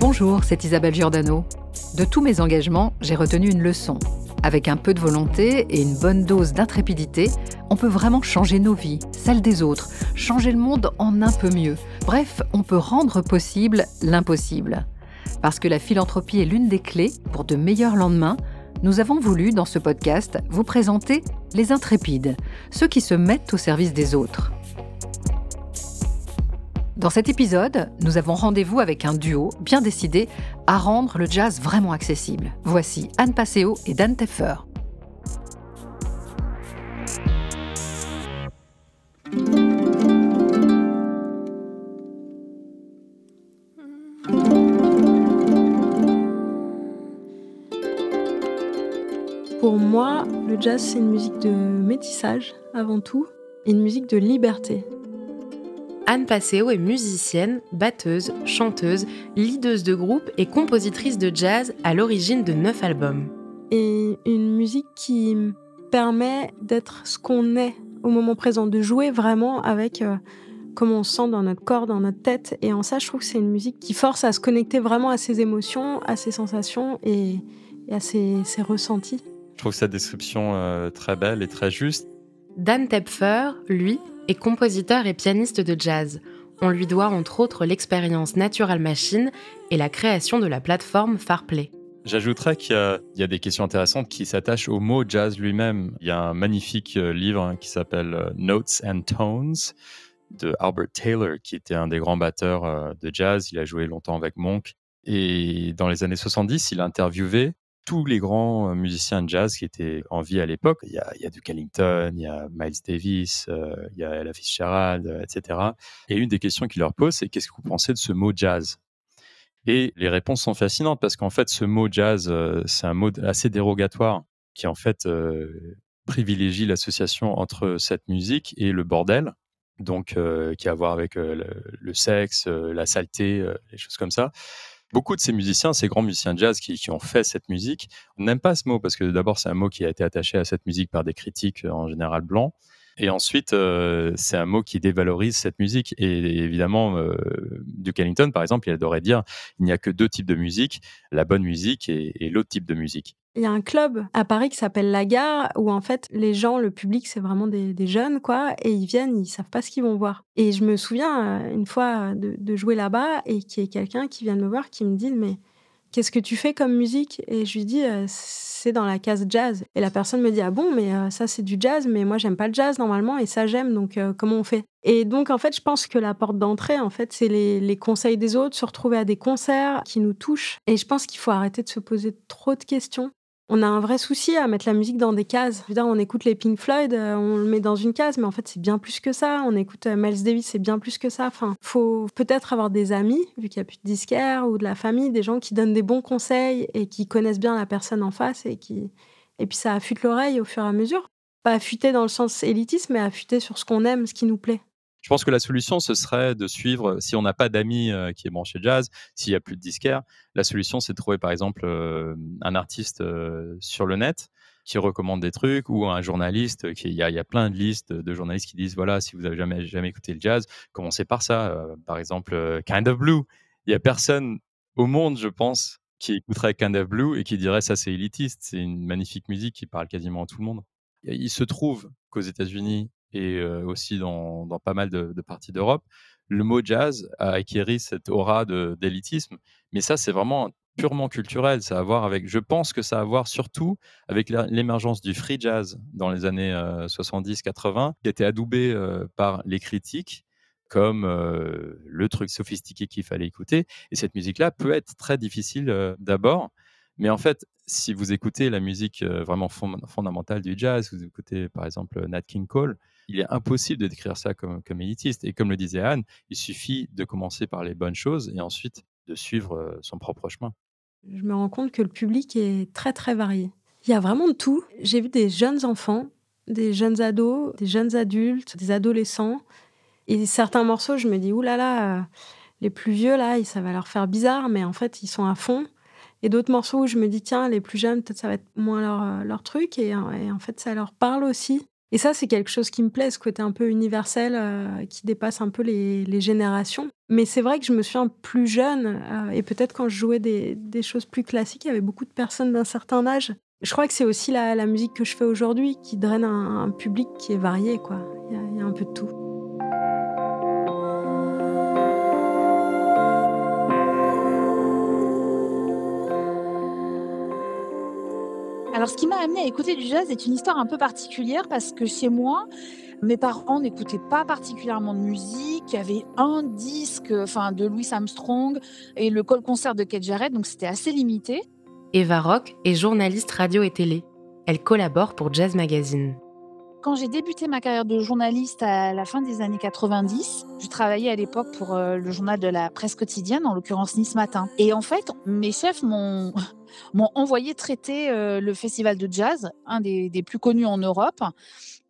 Bonjour, c'est Isabelle Giordano. De tous mes engagements, j'ai retenu une leçon. Avec un peu de volonté et une bonne dose d'intrépidité, on peut vraiment changer nos vies, celles des autres, changer le monde en un peu mieux. Bref, on peut rendre possible l'impossible. Parce que la philanthropie est l'une des clés pour de meilleurs lendemains, nous avons voulu, dans ce podcast, vous présenter les intrépides, ceux qui se mettent au service des autres. Dans cet épisode, nous avons rendez-vous avec un duo bien décidé à rendre le jazz vraiment accessible. Voici Anne Passeo et Dan Teffer. Pour moi, le jazz, c'est une musique de métissage avant tout, et une musique de liberté. Anne Passeo est musicienne, batteuse, chanteuse, leaduse de groupe et compositrice de jazz à l'origine de neuf albums. Et une musique qui permet d'être ce qu'on est au moment présent, de jouer vraiment avec euh, comment on se sent dans notre corps, dans notre tête. Et en ça, je trouve que c'est une musique qui force à se connecter vraiment à ses émotions, à ses sensations et, à ses, ressentis. Je trouve cette description euh, très belle et très juste. Dan Tepfer, lui, est compositeur et pianiste de jazz. On lui doit entre autres l'expérience Natural Machine et la création de la plateforme Farplay. J'ajouterais qu'il y, a des questions intéressantes qui s'attachent au mot jazz lui-même. Il y a un magnifique euh, livre hein, qui s'appelle euh, Notes and Tones de Albert Taylor, qui était un des grands batteurs euh, de jazz. Il a joué longtemps avec Monk. Et dans les années 70, il a interviewé tous les grands musiciens de jazz qui étaient en vie à l'époque. Il y a, Duke Ellington, il y a Miles Davis, il y a Ella Fitzgerald, etc. Et une des questions qu'il leur pose, c'est qu'est-ce que vous pensez de ce mot jazz? Et les réponses sont fascinantes parce qu'en fait, ce mot jazz, c'est un mot assez dérogatoire qui en fait privilégie l'association entre cette musique et le bordel, donc qui a à voir avec le, sexe, la saleté, les choses comme ça. Beaucoup de ces musiciens, ces grands musiciens de jazz qui, ont fait cette musique, on n'aime pas ce mot parce que d'abord c'est un mot qui a été attaché à cette musique par des critiques euh, en général blancs. Et ensuite, euh, c'est un mot qui dévalorise cette musique. Et évidemment, euh, Duke Ellington, par exemple, il adorait dire il n'y a que deux types de musique, la bonne musique et l'autre type de musique. Il y a un club à Paris qui s'appelle La Gare où en fait les gens, le public, c'est vraiment des, jeunes quoi, et ils viennent, ils savent pas ce qu'ils vont voir. Et je me souviens euh, une fois de, jouer là-bas et qu'il y ait quelqu'un qui vient me voir qui me dit mais qu'est-ce que tu fais comme musique? Et je lui dis euh, c'est dans la case jazz. Et la personne me dit ah bon mais euh, ça c'est du jazz, mais moi j'aime pas le jazz normalement et ça j'aime donc comment on fait? Et donc en fait je pense que la porte d'entrée en fait c'est les conseils des autres, se retrouver à des concerts qui nous touchent. Et je pense qu'il faut arrêter de se poser trop de questions on a un vrai souci à mettre la musique dans des cases. On écoute les Pink Floyd, euh, on le met dans une case, mais en fait, c'est bien plus que ça. On écoute euh, Miles Davis, c'est bien plus que ça. Enfin, faut peut-être avoir des amis, vu qu'il n'y a plus de disquaires, ou de la famille, des gens qui donnent des bons conseils et qui connaissent bien la personne en face et qui. Et puis ça affûte l'oreille au fur et à mesure. Pas affûter dans le sens élitiste, mais affûter sur ce qu'on aime, ce qui nous plaît. Je pense que la solution, ce serait de suivre, si on n'a pas d'amis euh, qui est branché jazz, s'il n'y a plus de disquaire, la solution, c'est de trouver par exemple euh, un artiste euh, sur le net qui recommande des trucs ou un journaliste. Il, y a, plein de listes de journalistes qui disent voilà, si vous n'avez jamais, jamais écouté le jazz, commencez par ça. par exemple, Kind of Blue. Il n'y a personne au monde, je pense, qui écouterait Kind of Blue et qui dirait ça, c'est élitiste. C'est une magnifique musique qui parle quasiment à tout le monde. Il se trouve qu'aux États-Unis, et aussi dans, pas mal de, parties d'Europe, le mot jazz a acquéri cette aura d'élitisme. Mais ça, c'est vraiment purement culturel. Ça a à voir avec, je pense que ça a à voir surtout avec l'émergence du free jazz dans les années 70-80, qui était adoubé par les critiques comme le truc sophistiqué qu'il fallait écouter. Et cette musique-là peut être très difficile d'abord. Mais en fait, si vous écoutez la musique vraiment fondamentale du jazz, vous écoutez par exemple Nat King Cole, il est impossible de décrire ça comme, comme élitiste. Et comme le disait Anne, il suffit de commencer par les bonnes choses et ensuite de suivre euh, son propre chemin. Je me rends compte que le public est très très varié. Il y a vraiment de tout. J'ai vu des jeunes enfants, des jeunes ados, des jeunes adultes, des adolescents. Et certains morceaux, je me dis, oulala, là là, euh, les plus vieux, là, ça va leur faire bizarre, mais en fait, ils sont à fond. Et d'autres morceaux où je me dis, tiens, les plus jeunes, peut-être ça va être moins leur, euh, leur truc. Et, et en fait, ça leur parle aussi. Et ça, c'est quelque chose qui me plaît, ce côté un peu universel euh, qui dépasse un peu les, générations. Mais c'est vrai que je me souviens plus jeune, euh, et peut-être quand je jouais des, choses plus classiques, il y avait beaucoup de personnes d'un certain âge. Je crois que c'est aussi la, musique que je fais aujourd'hui qui draine un, public qui est varié, quoi. Il y, a un peu de tout. Alors, ce qui m'a amené à écouter du jazz est une histoire un peu particulière parce que chez moi, mes parents n'écoutaient pas particulièrement de musique. Il y avait un disque enfin, de Louis Armstrong et le col concert de Kate Jarrett, donc c'était assez limité. Eva Rock est journaliste radio et télé. Elle collabore pour Jazz Magazine. Quand j'ai débuté ma carrière de journaliste à la fin des années 90, je travaillais à l'époque pour euh, le journal de la presse quotidienne, en l'occurrence Nice Matin. Et en fait, mes chefs m'ont m'ont envoyé traiter euh, le festival de jazz, un des, plus connus en Europe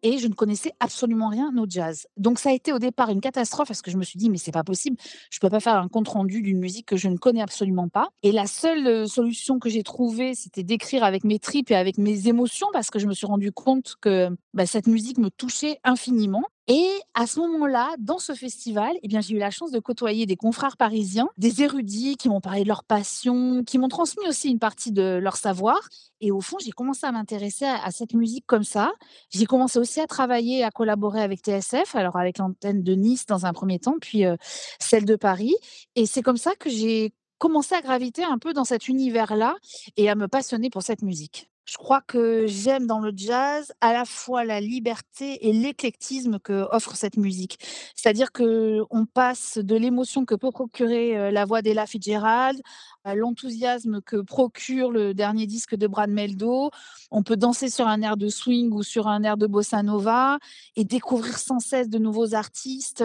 et je ne connaissais absolument rien au jazz. Donc ça a été au départ une catastrophe parce que je me suis dit mais c'est pas possible, je peux pas faire un compte rendu d'une musique que je ne connais absolument pas. Et la seule solution que j'ai trouvée, c'était d'écrire avec mes tripes et avec mes émotions parce que je me suis rendu compte que bah, cette musique me touchait infiniment. Et à ce moment-là, dans ce festival, eh bien, j'ai eu la chance de côtoyer des confrères parisiens, des érudits qui m'ont parlé de leur passion, qui m'ont transmis aussi une partie de leur savoir. Et au fond, j'ai commencé à m'intéresser à, cette musique comme ça. J'ai commencé aussi à travailler, à collaborer avec TSF, alors avec l'antenne de Nice dans un premier temps, puis euh, celle de Paris. Et c'est comme ça que j'ai commencé à graviter un peu dans cet univers-là et à me passionner pour cette musique. Je crois que j'aime dans le jazz à la fois la liberté et l'éclectisme que offre cette musique. C'est-à-dire que on passe de l'émotion que peut procurer la voix d'Ella Fitzgerald à l'enthousiasme que procure le dernier disque de Brad Meldo. On peut danser sur un air de swing ou sur un air de bossa nova et découvrir sans cesse de nouveaux artistes.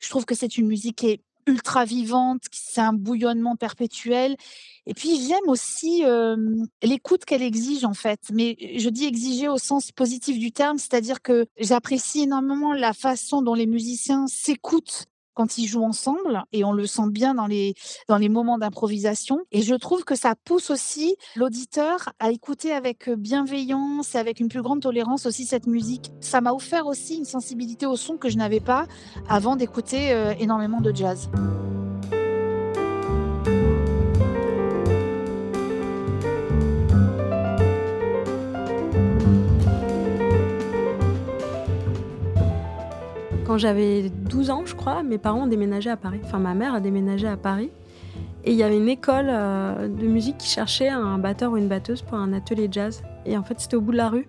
Je trouve que c'est une musique qui est ultra vivante, c'est un bouillonnement perpétuel. Et puis j'aime aussi l'écoute qu'elle exige en fait, mais je dis exiger au sens positif du terme, c'est-à-dire que j'apprécie énormément la façon dont les musiciens s'écoutent quand ils jouent ensemble et on le sent bien dans les, dans les moments d'improvisation. Et je trouve que ça pousse aussi l'auditeur à écouter avec bienveillance et avec une plus grande tolérance aussi cette musique. Ça m'a offert aussi une sensibilité au son que je n'avais pas avant d'écouter euh, énormément de jazz. Quand j'avais 12 ans, je crois, mes parents ont déménagé à Paris. Enfin, ma mère a déménagé à Paris. Et il y avait une école euh, de musique qui cherchait un batteur ou une batteuse pour un atelier jazz. Et en fait, c'était au bout de la rue.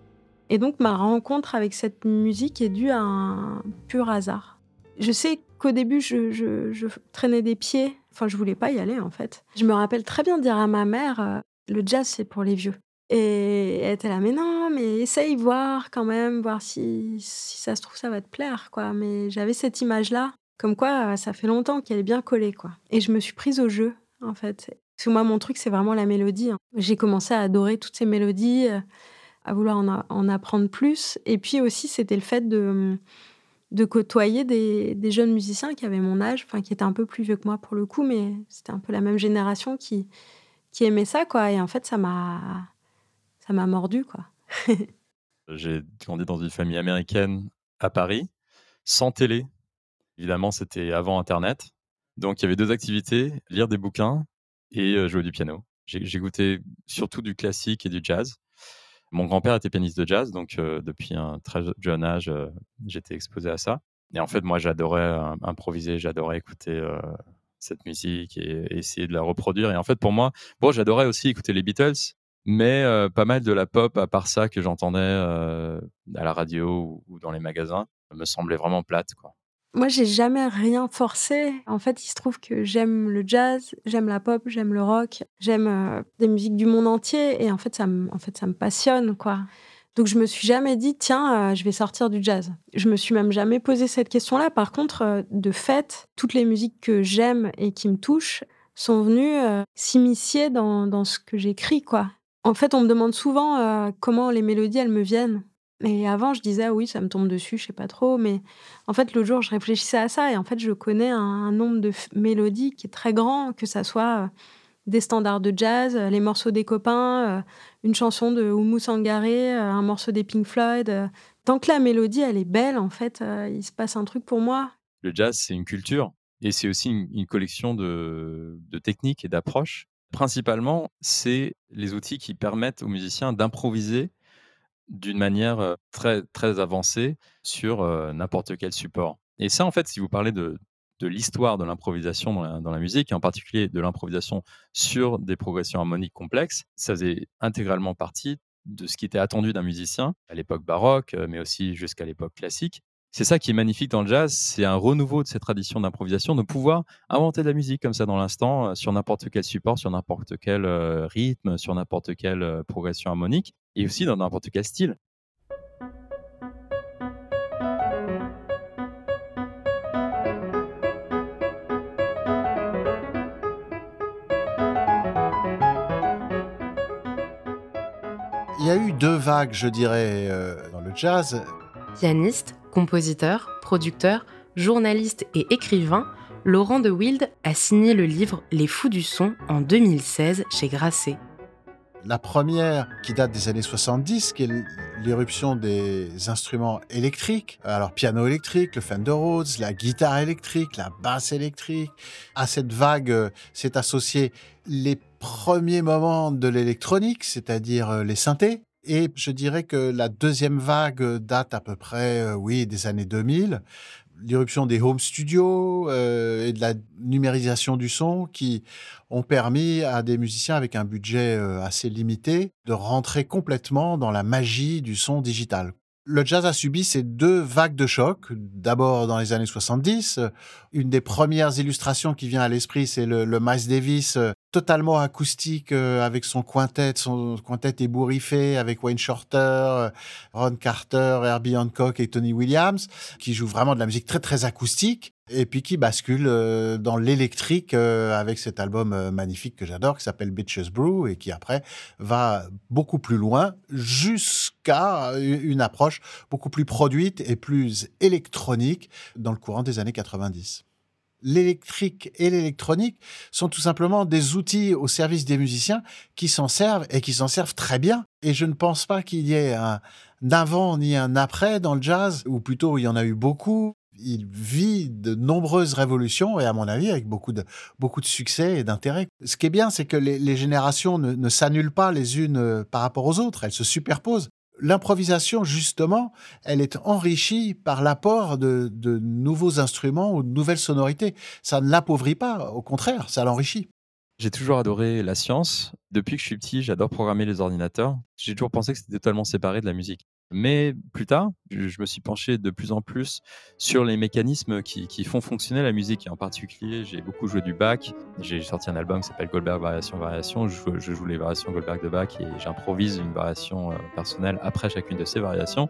Et donc, ma rencontre avec cette musique est due à un pur hasard. Je sais qu'au début, je, traînais des pieds. Enfin, je voulais pas y aller, en fait. Je me rappelle très bien dire à ma mère, euh, le jazz, c'est pour les vieux. Et elle était là, mais non, mais essaye voir quand même, voir si, si ça se trouve, ça va te plaire, quoi. Mais j'avais cette image-là, comme quoi ça fait longtemps qu'elle est bien collée, quoi. Et je me suis prise au jeu, en fait. Parce que moi, mon truc, c'est vraiment la mélodie. Hein. J'ai commencé à adorer toutes ces mélodies, euh, à vouloir en, en apprendre plus. Et puis aussi, c'était le fait de, de côtoyer des, des, jeunes musiciens qui avaient mon âge, enfin, qui étaient un peu plus vieux que moi pour le coup, mais c'était un peu la même génération qui, qui aimait ça, quoi. Et en fait, ça m'a m'a mordu, quoi. J'ai grandi dans une famille américaine à Paris, sans télé. Évidemment, c'était avant Internet. Donc, il y avait deux activités, lire des bouquins et euh, jouer du piano. J'ai goûté surtout du classique et du jazz. Mon grand-père était pianiste de jazz, donc euh, depuis un très jeune âge, euh, j'étais exposé à ça. Et en fait, moi, j'adorais improviser, j'adorais écouter cette musique et, et, essayer de la reproduire. Et en fait, pour moi, bon, j'adorais aussi écouter les Beatles, mais pas mal de la pop, à part ça, que j'entendais à la radio ou, dans les magasins, me semblait vraiment plate. Quoi. Moi, j'ai jamais rien forcé. En fait, il se trouve que j'aime le jazz, j'aime la pop, j'aime le rock, j'aime des musiques du monde entier, et en fait, ça me, en fait, ça me passionne, quoi. Donc, je me suis jamais dit, tiens, je vais sortir du jazz. Je me suis même jamais posé cette question-là. Par contre, de fait, toutes les musiques que j'aime et qui me touchent sont venues s'immiscer dans, dans ce que j'écris, quoi. En fait, on me demande souvent euh, comment les mélodies, elles me viennent. Et avant, je disais, ah oui, ça me tombe dessus, je sais pas trop. Mais en fait, le jour, je réfléchissais à ça. Et en fait, je connais un, nombre de mélodies qui est très grand, que ça soit euh, des standards de jazz, euh, les morceaux des copains, une chanson de Oumou Sangaré, un morceau des Pink Floyd. tant que la mélodie, elle est belle, en fait, il se passe un truc pour moi. Le jazz, c'est une culture et c'est aussi une, collection de, techniques et d'approches. Principalement, c'est les outils qui permettent aux musiciens d'improviser d'une manière très, très avancée sur n'importe quel support. Et ça, en fait, si vous parlez de, de l'histoire de l'improvisation dans la, musique, et en particulier de l'improvisation sur des progressions harmoniques complexes, ça faisait intégralement partie de ce qui était attendu d'un musicien à l'époque baroque, mais aussi jusqu'à l'époque classique. C'est ça qui est magnifique dans le jazz, c'est un renouveau de cette tradition d'improvisation, de pouvoir inventer de la musique comme ça dans l'instant, sur n'importe quel support, sur n'importe quel rythme, sur n'importe quelle progression harmonique, et aussi dans n'importe quel style. Il y a eu deux vagues, je dirais, euh, dans le jazz. Pianiste, compositeur, producteur, journaliste et écrivain, Laurent de Wild a signé le livre Les Fous du son en 2016 chez Grasset. La première, qui date des années 70, qui est l'éruption des instruments électriques. Alors, piano électrique, le Fender Rhodes, la guitare électrique, la basse électrique. À cette vague euh, s'est associé les premiers moments de l'électronique, c'est-à-dire euh, les synthés. Et je dirais que la deuxième vague date à peu près, euh, oui, des années 2000, l'irruption des home studios euh, et de la numérisation du son qui ont permis à des musiciens avec un budget euh, assez limité de rentrer complètement dans la magie du son digital. Le jazz a subi ces deux vagues de choc. D'abord dans les années 70, une des premières illustrations qui vient à l'esprit, c'est le, le Miles Davis totalement acoustique euh, avec son quintet, son quintet ébouriffé avec Wayne Shorter, Ron Carter, Herbie Hancock et Tony Williams, qui joue vraiment de la musique très très acoustique et puis qui bascule euh, dans l'électrique euh, avec cet album magnifique que j'adore qui s'appelle Bitches Brew et qui après va beaucoup plus loin jusqu'à une approche beaucoup plus produite et plus électronique dans le courant des années 90 l'électrique et l'électronique sont tout simplement des outils au service des musiciens qui s'en servent et qui s'en servent très bien. Et je ne pense pas qu'il y ait un avant ni un après dans le jazz, ou plutôt il y en a eu beaucoup. Il vit de nombreuses révolutions et à mon avis avec beaucoup de, beaucoup de succès et d'intérêt. Ce qui est bien, c'est que les, générations ne, s'annulent pas les unes euh, par rapport aux autres, elles se superposent l'improvisation, justement, elle est enrichie par l'apport de, nouveaux instruments ou de nouvelles sonorités. Ça ne l'appauvrit pas, au contraire, ça l'enrichit. J'ai toujours adoré la science. Depuis que je suis petit, j'adore programmer les ordinateurs. J'ai toujours pensé que c'était totalement séparé de la musique. Mais plus tard, je me suis penché de plus en plus sur les mécanismes qui, font fonctionner la musique. Et en particulier, j'ai beaucoup joué du Bach. J'ai sorti un album qui s'appelle Goldberg Variation Variation. Je, joue les variations Goldberg de Bach et j'improvise une variation euh, personnelle après chacune de ces variations.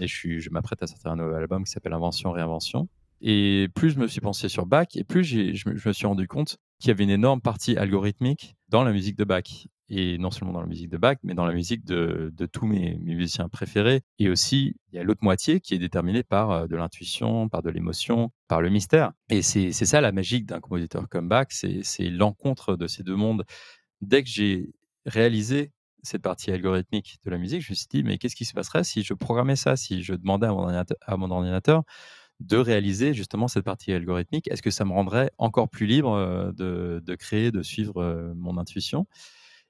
Et je, m'apprête à sortir un nouvel album qui s'appelle Invention, Réinvention. Et plus je me suis pensé sur Bach, et plus je, me, suis rendu compte qu'il y avait une énorme partie algorithmique dans la musique de Bach. Et non seulement dans la musique de Bach, mais dans la musique de, tous mes, musiciens préférés. Et aussi, il y a l'autre moitié qui est déterminée par euh, de l'intuition, par de l'émotion, par le mystère. Et c'est ça la magie d'un compositeur comme Bach, c'est l'encontre de ces deux mondes. Dès que j'ai réalisé cette partie algorithmique de la musique, je me suis dit, mais qu'est-ce qui se passerait si je programmais ça, si je demandais à mon ordinateur, de réaliser justement cette partie algorithmique? Est-ce que ça me rendrait encore plus libre euh, de, créer, de suivre euh, mon intuition?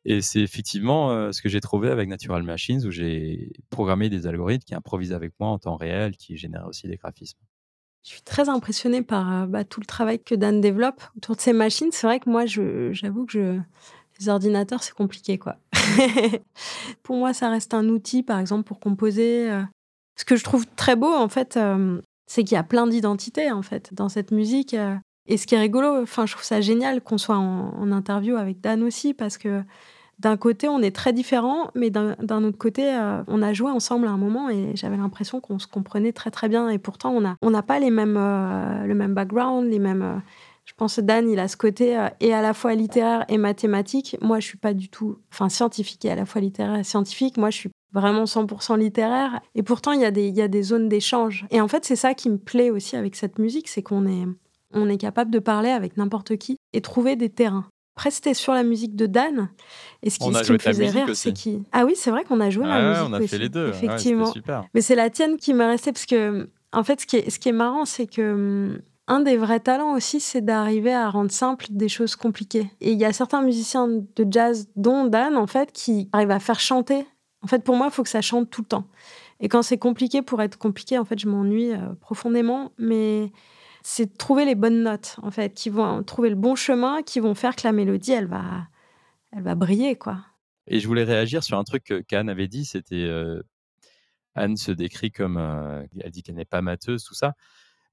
Et c'est effectivement euh, ce que j'ai trouvé avec Natural Machines, où j'ai programmé des algorithmes qui improvisent avec moi en temps réel, qui génèrent aussi des graphismes. Je suis très impressionnée par bah, tout le travail que Dan développe autour de ces machines. C'est vrai que moi, j'avoue que je, les ordinateurs, c'est compliqué, quoi. pour moi, ça reste un outil, par exemple, pour composer. Euh. Ce que je trouve très beau, en fait, euh, c'est qu'il y a plein d'identités, en fait, dans cette musique. Euh. Et ce qui est rigolo, enfin, je trouve ça génial qu'on soit en, interview avec Dan aussi, parce que d'un côté, on est très différents, mais d'un autre côté, on a joué ensemble à un moment et j'avais l'impression qu'on se comprenait très très bien. Et pourtant, on n'a on pas les mêmes, le même background, les mêmes je pense que Dan, il a ce côté euh, et à la fois littéraire et mathématique. Moi, je suis pas du tout, enfin scientifique et à la fois littéraire et scientifique. Moi, je suis vraiment 100% littéraire. Et pourtant, il y, a des, il y a des zones d'échange. Et en fait, c'est ça qui me plaît aussi avec cette musique, c'est qu'on est, on est capable de parler avec n'importe qui et trouver des terrains. Après, c'était sur la musique de Dan. Et ce qui, On a ce qui joué me faisait rire, c'est qui. Ah oui, c'est vrai qu'on a joué Ouais, la ouais, musique. on a fait les deux. Ouais, c'était Effectivement. super. Mais c'est la tienne qui m'est restée parce que, en fait, ce qui est, ce qui est marrant, c'est que hum, un des vrais talents aussi, c'est d'arriver à rendre simple des choses compliquées. Et il y a certains musiciens de jazz, dont Dan, en fait, qui arrivent à faire chanter. En fait, pour moi, il faut que ça chante tout le temps. Et quand c'est compliqué pour être compliqué, en fait, je m'ennuie euh, profondément. Mais c'est trouver les bonnes notes, en fait, qui vont trouver le bon chemin, qui vont faire que la mélodie, elle va, elle va briller, quoi. Et je voulais réagir sur un truc qu'Anne avait dit, c'était euh, Anne se décrit comme, euh, elle dit qu'elle n'est pas mateuse, tout ça.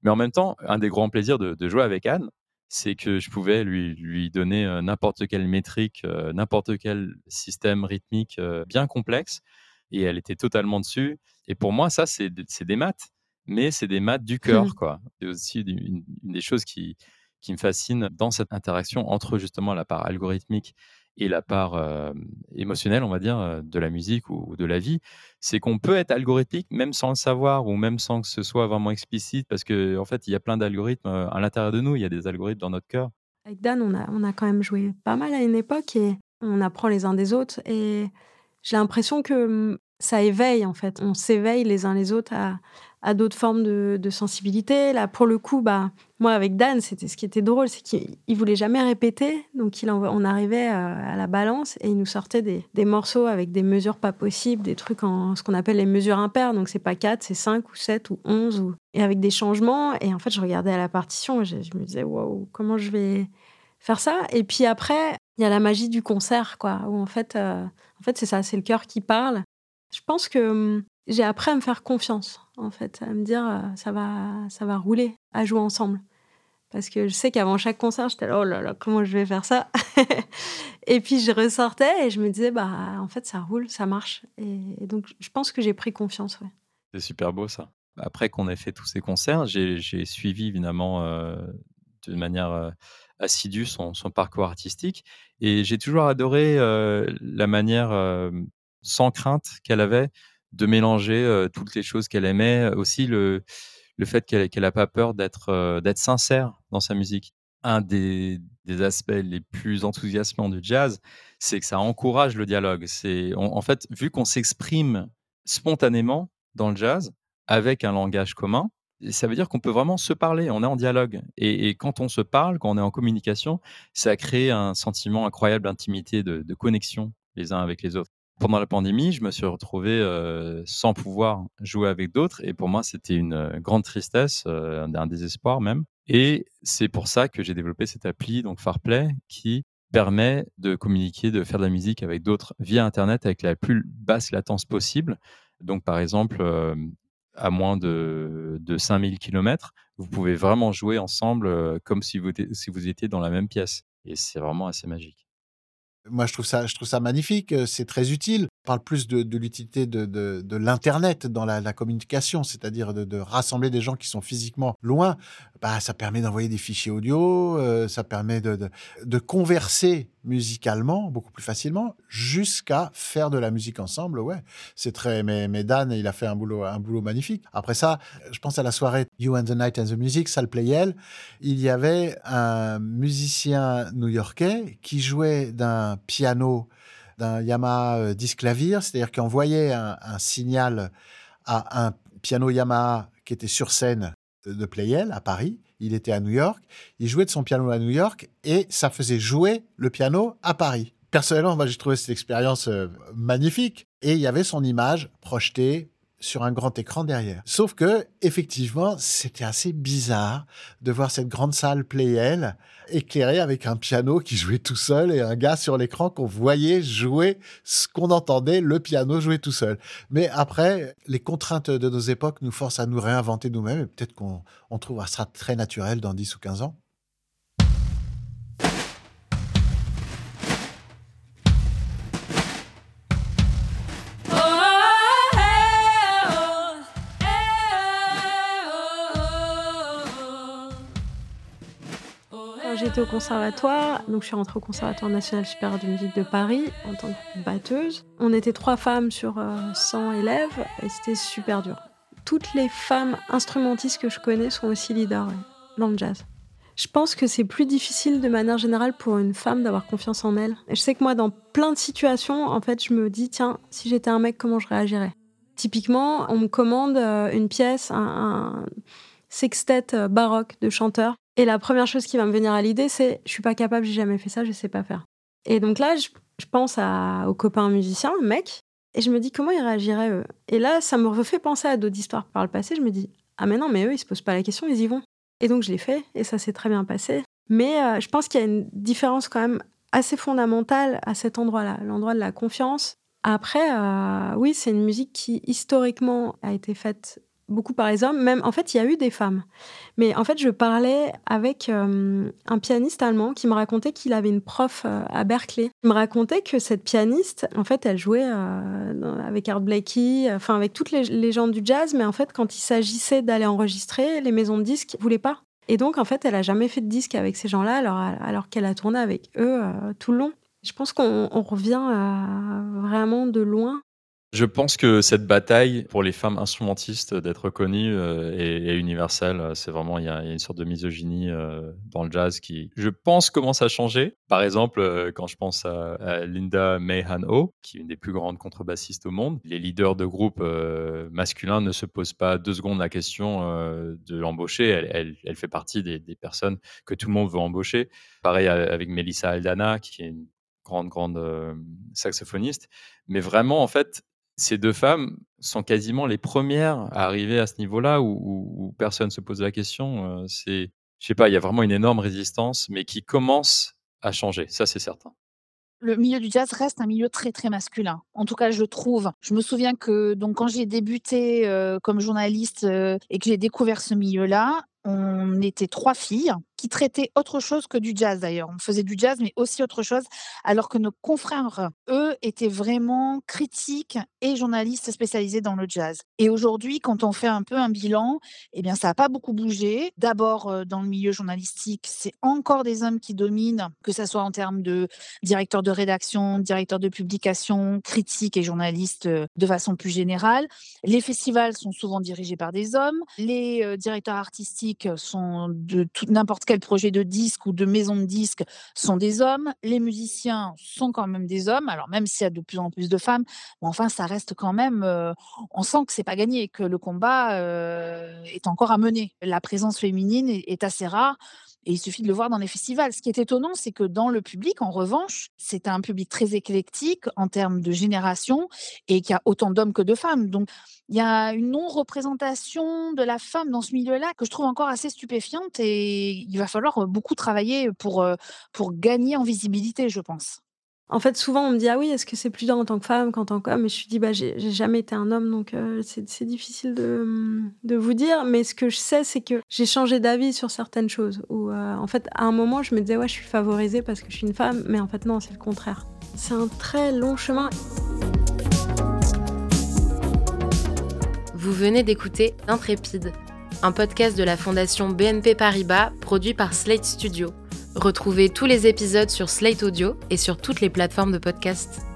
Mais en même temps, un des grands plaisirs de, de jouer avec Anne, c'est que je pouvais lui, lui donner n'importe quelle métrique, n'importe quel système rythmique bien complexe, et elle était totalement dessus. Et pour moi, ça, c'est des maths, mais c'est des maths du cœur, quoi. C'est aussi une, une des choses qui, qui me fascine dans cette interaction entre justement la part algorithmique et la part euh, émotionnelle, on va dire, euh, de la musique ou, de la vie, c'est qu'on peut être algorithmique même sans le savoir ou même sans que ce soit vraiment explicite, parce qu'en en fait, il y a plein d'algorithmes euh, à l'intérieur de nous, il y a des algorithmes dans notre cœur. Avec Dan, on a, on a quand même joué pas mal à une époque et on apprend les uns des autres. Et j'ai l'impression que hum, ça éveille, en fait. On s'éveille les uns les autres à, à d'autres formes de, sensibilité. Là, pour le coup, bah, moi, avec Dan, c'était ce qui était drôle, c'est qu'il il voulait jamais répéter. Donc, il on arrivait euh, à la balance et il nous sortait des, des morceaux avec des mesures pas possibles, des trucs en ce qu'on appelle les mesures impaires. Donc, c'est pas 4, c'est 5 ou 7 ou 11. Ou... Et avec des changements. Et en fait, je regardais à la partition et je, je me disais, waouh, comment je vais faire ça? Et puis après, il y a la magie du concert, quoi, où en fait, euh, en fait c'est ça, c'est le cœur qui parle. Je pense que hum, j'ai appris à me faire confiance, en fait, à me dire euh, ça va, ça va rouler, à jouer ensemble. Parce que je sais qu'avant chaque concert, j'étais là, oh là là, comment je vais faire ça? Et puis je ressortais et je me disais, bah, en fait, ça roule, ça marche. Et, donc, je pense que j'ai pris confiance. C'est super beau ça. Après qu'on ait fait tous ces concerts, j'ai suivi évidemment euh, de manière euh, assidue son, parcours artistique et j'ai toujours adoré euh, la manière sans crainte qu'elle avait de mélanger euh, toutes les choses qu'elle aimait, aussi le, le fait qu'elle qu'elle n'a pas peur d'être euh, d'être sincère dans sa musique. Un des, des aspects les plus enthousiasmants du jazz, c'est que ça encourage le dialogue. C'est en fait, vu qu'on s'exprime spontanément dans le jazz avec un langage commun, ça veut dire qu'on peut vraiment se parler, on est en dialogue. Et, quand on se parle, quand on est en communication, ça crée un sentiment incroyable d'intimité, de connexion les uns avec les autres. Pendant la pandémie, je me suis retrouvé euh, sans pouvoir jouer avec d'autres, et pour moi, c'était une euh, grande tristesse, euh, un, désespoir même. Et c'est pour ça que j'ai développé cette appli, donc Farplay, qui permet de communiquer, de faire de la musique avec d'autres via Internet avec la plus basse latence possible. Donc, par exemple, à moins de, de 5000 km, vous pouvez vraiment jouer ensemble comme si vous étiez dans la même pièce. Et c'est vraiment assez magique. Moi, je trouve ça, je trouve ça magnifique. euh, C'est très utile. On parle plus de, l'utilité de, de, l'Internet dans la, communication, c'est-à-dire de, rassembler des gens qui sont physiquement loin. Bah, ça permet d'envoyer des fichiers audio, euh, ça permet de, converser musicalement beaucoup plus facilement jusqu'à faire de la musique ensemble. Ouais, c'est très. Mais, mais Dan, il a fait un boulot, un boulot magnifique. Après ça, je pense à la soirée You and the Night and the Music, Salle Playel. Il y avait un musicien new-yorkais qui jouait d'un piano, d'un Yamaha euh, disclavier, c'est-à-dire qu'il envoyait un, un signal à un piano Yamaha qui était sur scène de, de Playel à Paris. Il était à New York. Il jouait de son piano à New York et ça faisait jouer le piano à Paris. Personnellement, moi, j'ai trouvé cette expérience euh, magnifique. Et il y avait son image projetée sur un grand écran derrière. Sauf que, effectivement, c'était assez bizarre de voir cette grande salle Playel éclairée avec un piano qui jouait tout seul et un gars sur l'écran qu'on voyait jouer ce qu'on entendait, le piano jouer tout seul. Mais après, les contraintes de nos époques nous forcent à nous réinventer nous-mêmes et peut-être qu'on on trouvera ça très naturel dans 10 ou 15 ans. J'étais au conservatoire, donc je suis rentrée au Conservatoire national supérieur de musique de Paris en tant que batteuse. On était trois femmes sur 100 euh, élèves et c'était super dur. Toutes les femmes instrumentistes que je connais sont aussi leaders dans le jazz. Je pense que c'est plus difficile de manière générale pour une femme d'avoir confiance en elle. Et je sais que moi, dans plein de situations, en fait, je me dis, tiens, si j'étais un mec, comment je réagirais? Typiquement, on me commande euh, une pièce, un, sextet euh, baroque de chanteur. Et la première chose qui va me venir à l'idée, c'est je suis pas capable, j'ai jamais fait ça, je sais pas faire. Et donc là, je, pense à, aux copains musiciens, mec, et je me dis comment ils réagiraient eux? Et là, ça me refait penser à d'autres histoires par le passé. Je me dis ah mais non, mais eux, ils se posent pas la question, ils y vont. Et donc je l'ai fait et ça s'est très bien passé. Mais euh, je pense qu'il y a une différence quand même assez fondamentale à cet endroit-là, l'endroit de la confiance. Après, euh, oui, c'est une musique qui historiquement a été faite beaucoup par les hommes. Même, en fait, il y a eu des femmes. Mais en fait, je parlais avec euh, un pianiste allemand qui me racontait qu'il avait une prof à Berkeley. Il me racontait que cette pianiste, en fait, elle jouait avec Art Blakey, enfin avec toutes les, les gens du jazz, mais en fait, quand il s'agissait d'aller enregistrer, les maisons de disques voulaient pas. Et donc, en fait, elle a jamais fait de disque avec ces gens-là, alors, alors qu'elle a tourné avec eux euh, tout le long. Je pense qu'on revient euh, vraiment de loin je pense que cette bataille pour les femmes instrumentistes d'être reconnues euh, est, universelle. C'est vraiment, il y, a, une sorte de misogynie euh, dans le jazz qui, je pense, commence à changer. Par exemple, euh, quand je pense à, Linda Mayhan Ho, qui est une des plus grandes contrebassistes au monde, les leaders de groupes masculins ne se posent pas deux secondes la question de l'embaucher. Elle, elle, fait partie des, des, personnes que tout le monde veut embaucher. Pareil avec Melissa Aldana, qui est une grande, grande saxophoniste. Mais vraiment, en fait, ces deux femmes sont quasiment les premières à arriver à ce niveau-là où, personne se pose la question. Euh, c'est, je sais pas, il y a vraiment une énorme résistance, mais qui commence à changer. Ça, c'est certain. Le milieu du jazz reste un milieu très très masculin. En tout cas, je trouve. Je me souviens que donc quand j'ai débuté euh, comme journaliste euh, et que j'ai découvert ce milieu-là, on était trois filles qui traitaient autre chose que du jazz d'ailleurs. On faisait du jazz, mais aussi autre chose, alors que nos confrères, eux, étaient vraiment critiques et journalistes spécialisés dans le jazz. Et aujourd'hui, quand on fait un peu un bilan, eh bien, ça n'a pas beaucoup bougé. D'abord, euh, dans le milieu journalistique, c'est encore des hommes qui dominent, que ce soit en termes de directeur de rédaction, directeur de publication, critiques et journalistes euh, de façon plus générale. Les festivals sont souvent dirigés par des hommes. Les euh, directeurs artistiques sont de n'importe quel projet de disque ou de maison de disque sont des hommes. Les musiciens sont quand même des hommes. Alors même s'il y a de plus en plus de femmes, enfin ça reste quand même. Euh, on sent que c'est pas gagné, que le combat euh, est encore à mener. La présence féminine est assez rare. Et il suffit de le voir dans les festivals. Ce qui est étonnant, c'est que dans le public, en revanche, c'est un public très éclectique en termes de génération et qu'il y a autant d'hommes que de femmes. Donc, il y a une non-représentation de la femme dans ce milieu-là que je trouve encore assez stupéfiante et il va falloir beaucoup travailler pour, pour gagner en visibilité, je pense. En fait, souvent, on me dit Ah oui, est-ce que c'est plus dur en tant que femme qu'en tant qu'homme? Et je suis dit Bah, j'ai jamais été un homme, donc euh, c'est difficile de, vous dire. Mais ce que je sais, c'est que j'ai changé d'avis sur certaines choses. Où, euh, en fait, à un moment, je me disais Ouais, je suis favorisée parce que je suis une femme. Mais en fait, non, c'est le contraire. C'est un très long chemin. Vous venez d'écouter Intrépide, un podcast de la Fondation BNP Paribas produit par Slate Studio. Retrouvez tous les épisodes sur Slate Audio et sur toutes les plateformes de podcast.